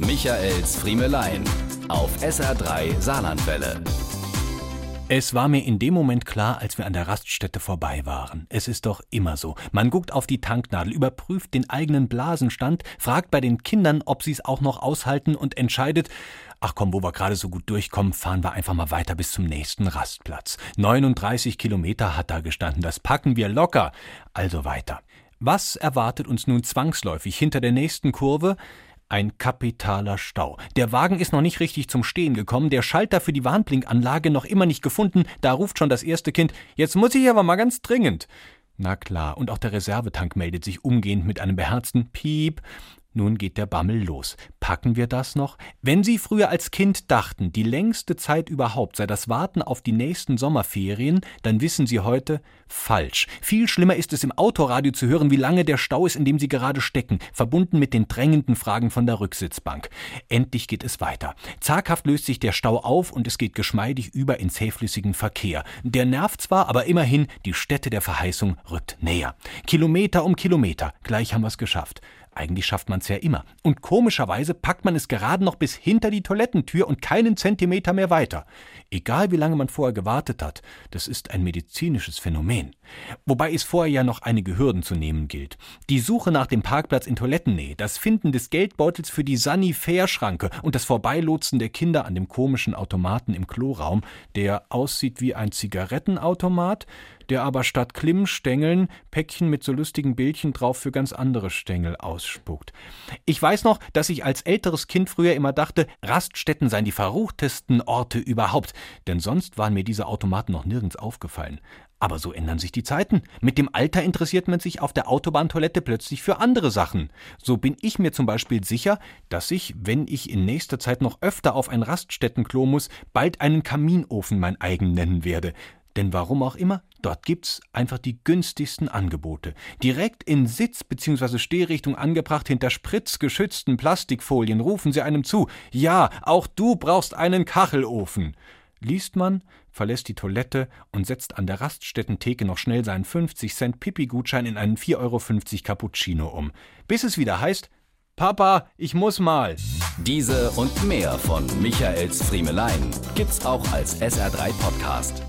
Michaels Friemelein auf SR3 Saarlandwelle. Es war mir in dem Moment klar, als wir an der Raststätte vorbei waren. Es ist doch immer so. Man guckt auf die Tanknadel, überprüft den eigenen Blasenstand, fragt bei den Kindern, ob sie es auch noch aushalten und entscheidet, ach komm, wo wir gerade so gut durchkommen, fahren wir einfach mal weiter bis zum nächsten Rastplatz. 39 Kilometer hat da gestanden, das packen wir locker. Also weiter. Was erwartet uns nun zwangsläufig hinter der nächsten Kurve? Ein kapitaler Stau. Der Wagen ist noch nicht richtig zum Stehen gekommen, der Schalter für die Warnblinkanlage noch immer nicht gefunden, da ruft schon das erste Kind, jetzt muss ich aber mal ganz dringend. Na klar, und auch der Reservetank meldet sich umgehend mit einem beherzten Piep. Nun geht der Bammel los. Packen wir das noch? Wenn Sie früher als Kind dachten, die längste Zeit überhaupt sei das Warten auf die nächsten Sommerferien, dann wissen Sie heute falsch. Viel schlimmer ist es im Autoradio zu hören, wie lange der Stau ist, in dem Sie gerade stecken, verbunden mit den drängenden Fragen von der Rücksitzbank. Endlich geht es weiter. Zaghaft löst sich der Stau auf und es geht geschmeidig über ins zähflüssigen Verkehr. Der nervt zwar, aber immerhin, die Stätte der Verheißung rückt näher. Kilometer um Kilometer. Gleich haben wir es geschafft. Eigentlich schafft man es ja immer. Und komischerweise packt man es gerade noch bis hinter die Toilettentür und keinen Zentimeter mehr weiter. Egal wie lange man vorher gewartet hat, das ist ein medizinisches Phänomen. Wobei es vorher ja noch einige Hürden zu nehmen gilt. Die Suche nach dem Parkplatz in Toilettennähe, das Finden des Geldbeutels für die Sanifair-Schranke und das Vorbeilotsen der Kinder an dem komischen Automaten im Kloraum, der aussieht wie ein Zigarettenautomat, der aber statt Klimmstängeln Päckchen mit so lustigen Bildchen drauf für ganz andere Stängel ausspuckt. Ich weiß noch, dass ich als älteres Kind früher immer dachte, Raststätten seien die verruchtesten Orte überhaupt, denn sonst waren mir diese Automaten noch nirgends aufgefallen. Aber so ändern sich die Zeiten. Mit dem Alter interessiert man sich auf der Autobahntoilette plötzlich für andere Sachen. So bin ich mir zum Beispiel sicher, dass ich, wenn ich in nächster Zeit noch öfter auf ein Raststättenklo muss, bald einen Kaminofen mein eigen nennen werde. Denn warum auch immer, dort gibt's einfach die günstigsten Angebote. Direkt in Sitz- bzw. Stehrichtung angebracht hinter spritzgeschützten Plastikfolien rufen sie einem zu. Ja, auch du brauchst einen Kachelofen. Liest man, verlässt die Toilette und setzt an der Raststättentheke noch schnell seinen 50 Cent Pipi-Gutschein in einen 4,50 Euro Cappuccino um. Bis es wieder heißt, Papa, ich muss mal. Diese und mehr von Michaels Friemelein gibt's auch als SR3 Podcast.